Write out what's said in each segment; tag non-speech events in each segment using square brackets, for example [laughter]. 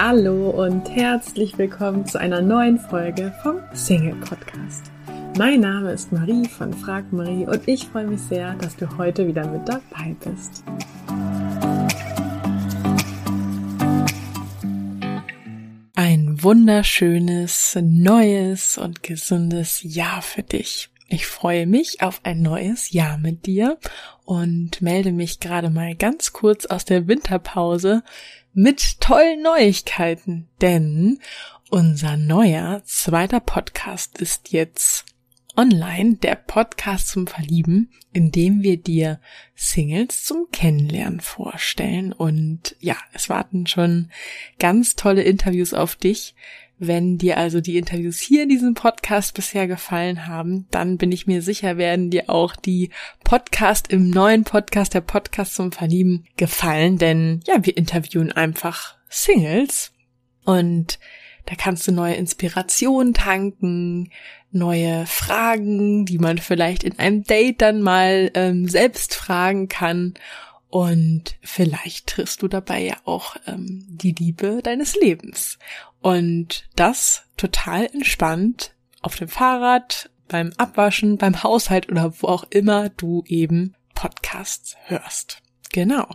Hallo und herzlich willkommen zu einer neuen Folge vom Single Podcast. Mein Name ist Marie von Frag Marie und ich freue mich sehr, dass du heute wieder mit dabei bist. Ein wunderschönes, neues und gesundes Jahr für dich. Ich freue mich auf ein neues Jahr mit dir und melde mich gerade mal ganz kurz aus der Winterpause mit tollen Neuigkeiten, denn unser neuer zweiter Podcast ist jetzt online, der Podcast zum Verlieben, in dem wir dir Singles zum Kennenlernen vorstellen. Und ja, es warten schon ganz tolle Interviews auf dich. Wenn dir also die Interviews hier in diesem Podcast bisher gefallen haben, dann bin ich mir sicher, werden dir auch die Podcast im neuen Podcast, der Podcast zum Verlieben, gefallen, denn ja, wir interviewen einfach Singles und da kannst du neue Inspirationen tanken, neue Fragen, die man vielleicht in einem Date dann mal ähm, selbst fragen kann. Und vielleicht triffst du dabei ja auch ähm, die Liebe deines Lebens. Und das total entspannt auf dem Fahrrad, beim Abwaschen, beim Haushalt oder wo auch immer du eben Podcasts hörst. Genau.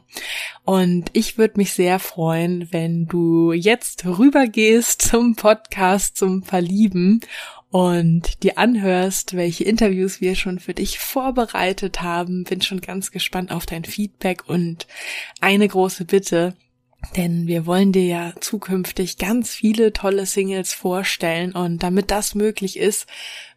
Und ich würde mich sehr freuen, wenn du jetzt rübergehst zum Podcast zum Verlieben und dir anhörst, welche Interviews wir schon für dich vorbereitet haben. Bin schon ganz gespannt auf dein Feedback und eine große Bitte. Denn wir wollen dir ja zukünftig ganz viele tolle Singles vorstellen. Und damit das möglich ist,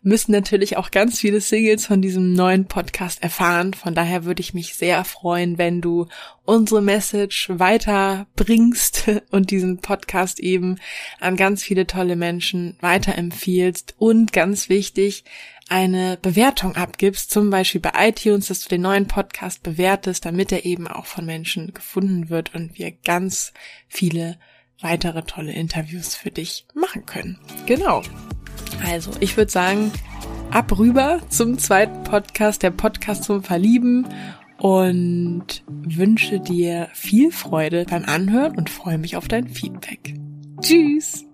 müssen natürlich auch ganz viele Singles von diesem neuen Podcast erfahren. Von daher würde ich mich sehr freuen, wenn du unsere Message weiterbringst [laughs] und diesen Podcast eben an ganz viele tolle Menschen weiterempfiehlst und ganz wichtig, eine Bewertung abgibst, zum Beispiel bei iTunes, dass du den neuen Podcast bewertest, damit er eben auch von Menschen gefunden wird und wir ganz viele weitere tolle Interviews für dich machen können. Genau. Also, ich würde sagen, ab rüber zum zweiten Podcast, der Podcast zum Verlieben und wünsche dir viel Freude beim Anhören und freue mich auf dein Feedback. Tschüss!